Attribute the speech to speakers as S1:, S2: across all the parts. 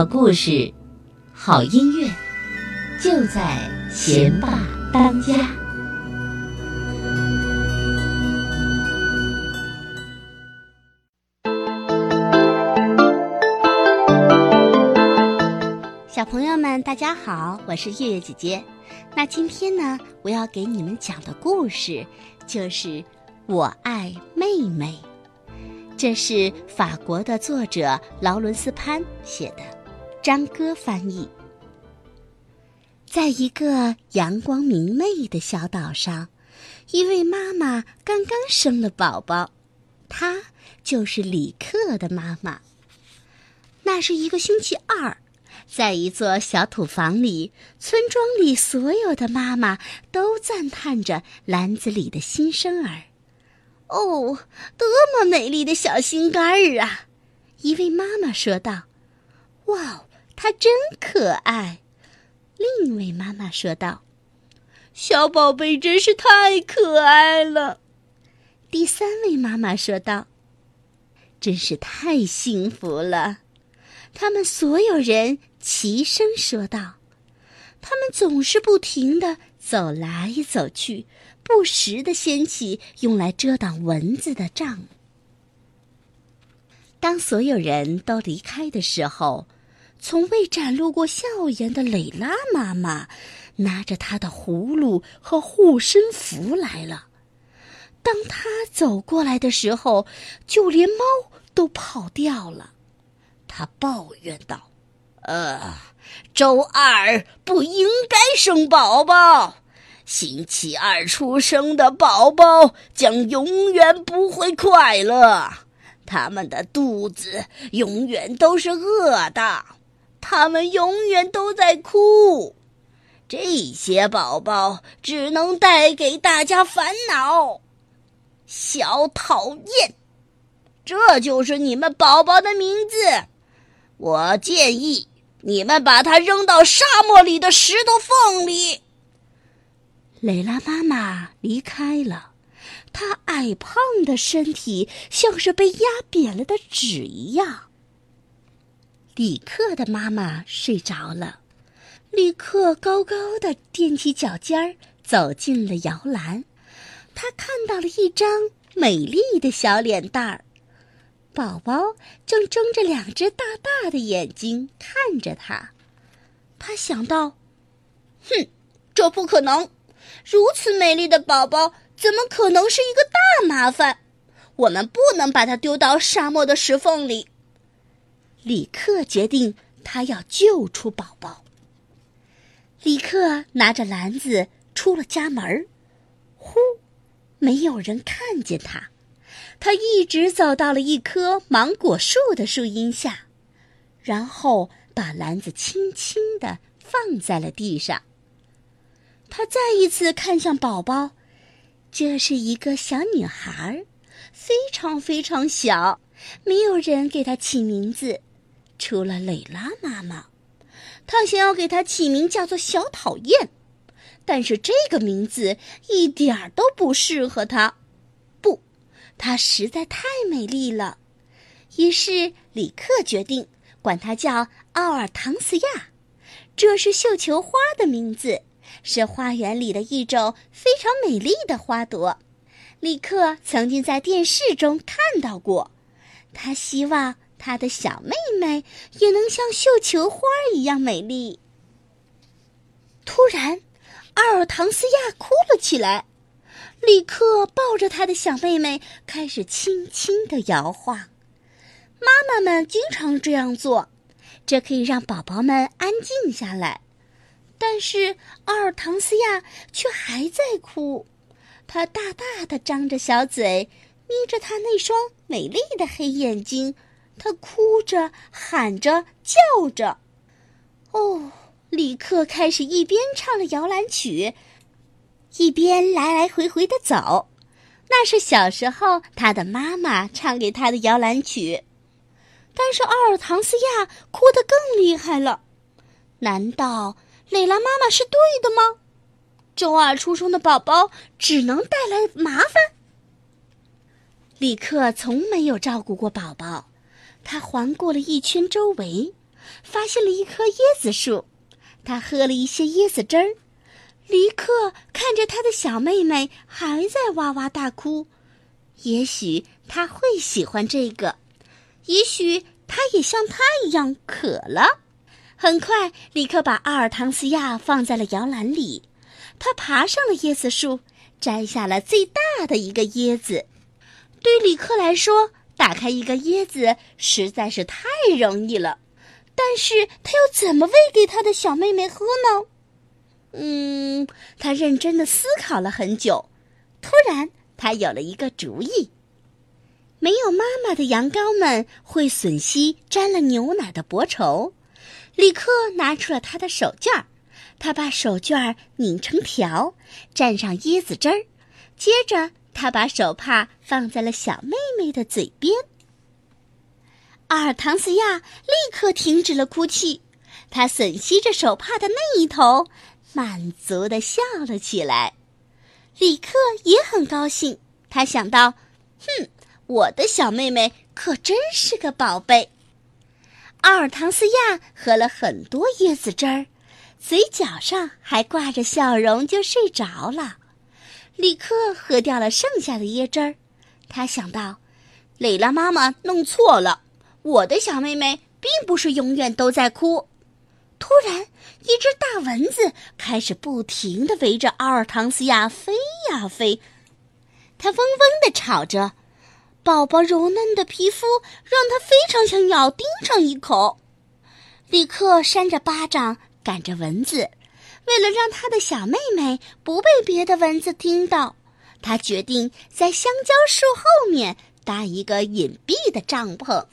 S1: 好故事，好音乐，就在贤爸当家。
S2: 小朋友们，大家好，我是月月姐姐。那今天呢，我要给你们讲的故事就是《我爱妹妹》，这是法国的作者劳伦斯·潘写的，张哥翻译。在一个阳光明媚的小岛上，一位妈妈刚刚生了宝宝，她就是李克的妈妈。那是一个星期二。在一座小土房里，村庄里所有的妈妈都赞叹着篮子里的新生儿。哦，多么美丽的小心肝儿啊！一位妈妈说道：“哇，他真可爱。”另一位妈妈说道：“小宝贝真是太可爱了。”第三位妈妈说道：“真是太幸福了。”他们所有人齐声说道：“他们总是不停的走来走去，不时的掀起用来遮挡蚊子的帐。”当所有人都离开的时候，从未展露过笑颜的蕾拉妈妈拿着她的葫芦和护身符来了。当她走过来的时候，就连猫都跑掉了。他抱怨道：“呃，周二不应该生宝宝，星期二出生的宝宝将永远不会快乐，他们的肚子永远都是饿的，他们永远都在哭，这些宝宝只能带给大家烦恼。小讨厌，这就是你们宝宝的名字。”我建议你们把它扔到沙漠里的石头缝里。蕾拉妈妈离开了，她矮胖的身体像是被压扁了的纸一样。李克的妈妈睡着了，李克高高的踮起脚尖儿走进了摇篮，他看到了一张美丽的小脸蛋儿。宝宝正睁着两只大大的眼睛看着他，他想到：“哼，这不可能！如此美丽的宝宝，怎么可能是一个大麻烦？我们不能把它丢到沙漠的石缝里。”李克决定，他要救出宝宝。李克拿着篮子出了家门，呼，没有人看见他。他一直走到了一棵芒果树的树荫下，然后把篮子轻轻地放在了地上。他再一次看向宝宝，这是一个小女孩，非常非常小，没有人给她起名字，除了蕾拉妈妈。他想要给她起名叫做“小讨厌”，但是这个名字一点儿都不适合她。不她实在太美丽了，于是李克决定管她叫奥尔唐斯亚，这是绣球花的名字，是花园里的一种非常美丽的花朵。李克曾经在电视中看到过，他希望他的小妹妹也能像绣球花一样美丽。突然，奥尔唐斯亚哭了起来。立刻抱着他的小妹妹，开始轻轻的摇晃。妈妈们经常这样做，这可以让宝宝们安静下来。但是奥尔唐斯亚却还在哭，他大大的张着小嘴，眯着他那双美丽的黑眼睛，他哭着、喊着、叫着。哦，立刻开始一边唱着摇篮曲。一边来来回回的走，那是小时候他的妈妈唱给他的摇篮曲。但是奥尔唐斯亚哭得更厉害了。难道蕾拉妈妈是对的吗？周二出生的宝宝只能带来麻烦。李克从没有照顾过宝宝，他环顾了一圈周围，发现了一棵椰子树，他喝了一些椰子汁儿。立刻看着他的小妹妹还在哇哇大哭，也许他会喜欢这个，也许他也像他一样渴了。很快，立刻把阿尔唐斯亚放在了摇篮里，他爬上了椰子树，摘下了最大的一个椰子。对李克来说，打开一个椰子实在是太容易了，但是他要怎么喂给他的小妹妹喝呢？嗯，他认真的思考了很久，突然他有了一个主意。没有妈妈的羊羔们会吮吸沾了牛奶的薄绸。立刻拿出了他的手绢儿，他把手绢儿拧成条，蘸上椰子汁儿，接着他把手帕放在了小妹妹的嘴边。阿尔唐斯亚立刻停止了哭泣，他吮吸着手帕的那一头。满足的笑了起来，李克也很高兴。他想到：“哼，我的小妹妹可真是个宝贝。”阿尔唐斯亚喝了很多椰子汁儿，嘴角上还挂着笑容，就睡着了。李克喝掉了剩下的椰汁儿，他想到：“蕾拉妈妈弄错了，我的小妹妹并不是永远都在哭。”突然，一只大蚊子开始不停地围着阿尔唐斯亚飞呀飞，它嗡嗡地吵着，宝宝柔嫩的皮肤让它非常想咬叮上一口。立刻扇着巴掌赶着蚊子，为了让他的小妹妹不被别的蚊子听到，他决定在香蕉树后面搭一个隐蔽的帐篷。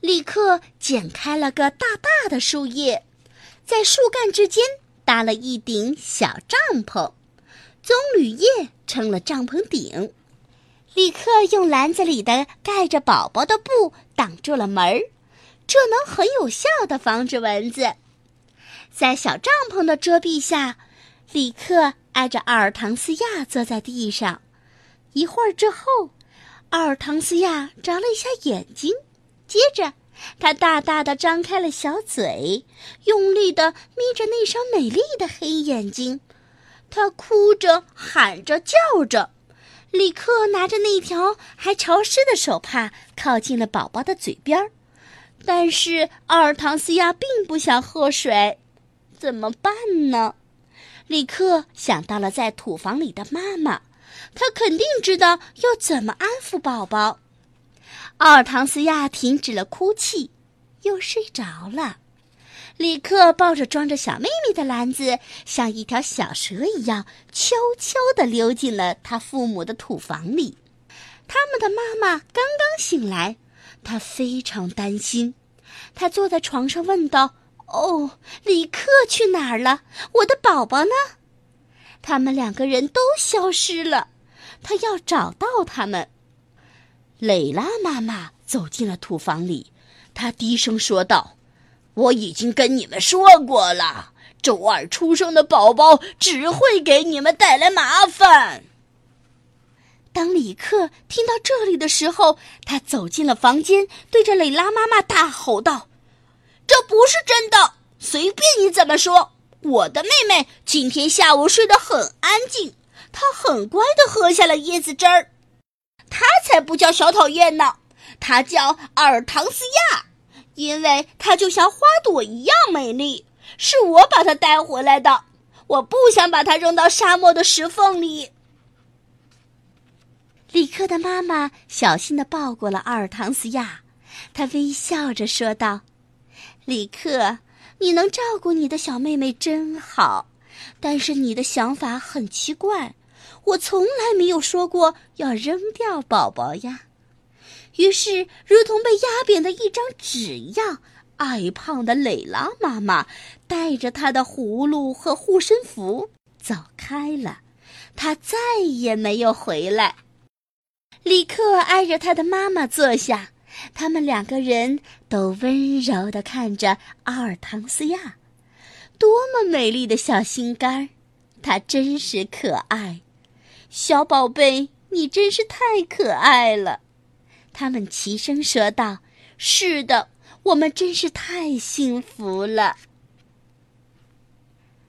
S2: 立刻剪开了个大大的树叶，在树干之间搭了一顶小帐篷，棕榈叶撑了帐篷顶。立刻用篮子里的盖着宝宝的布挡住了门儿，这能很有效的防止蚊子。在小帐篷的遮蔽下，里克挨着阿尔唐斯亚坐在地上。一会儿之后，阿尔唐斯亚眨了一下眼睛。接着，他大大的张开了小嘴，用力的眯着那双美丽的黑眼睛。他哭着、喊着、叫着。里克拿着那条还潮湿的手帕靠近了宝宝的嘴边儿。但是阿尔唐斯亚并不想喝水，怎么办呢？立刻想到了在土房里的妈妈，他肯定知道要怎么安抚宝宝。奥尔唐斯亚停止了哭泣，又睡着了。立刻抱着装着小妹妹的篮子，像一条小蛇一样，悄悄地溜进了他父母的土房里。他们的妈妈刚刚醒来，她非常担心。她坐在床上问道：“哦，李克去哪儿了？我的宝宝呢？”他们两个人都消失了。他要找到他们。蕾拉妈妈走进了土房里，她低声说道：“我已经跟你们说过了，周二出生的宝宝只会给你们带来麻烦。”当李克听到这里的时候，他走进了房间，对着蕾拉妈妈大吼道：“这不是真的！随便你怎么说，我的妹妹今天下午睡得很安静，她很乖的喝下了椰子汁儿。”她才不叫小讨厌呢，他叫尔唐斯亚，因为他就像花朵一样美丽。是我把他带回来的，我不想把他扔到沙漠的石缝里。李克的妈妈小心的抱过了阿尔唐斯亚，她微笑着说道：“李克，你能照顾你的小妹妹真好，但是你的想法很奇怪。”我从来没有说过要扔掉宝宝呀。于是，如同被压扁的一张纸一样，矮胖的蕾拉妈妈带着她的葫芦和护身符走开了。她再也没有回来。李克挨着他的妈妈坐下，他们两个人都温柔地看着阿尔唐斯亚。多么美丽的小心肝儿，他真是可爱。小宝贝，你真是太可爱了！他们齐声说道：“是的，我们真是太幸福了。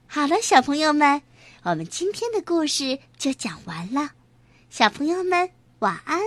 S2: 好了，小朋友们，我们今天的故事就讲完了。小朋友们，晚安。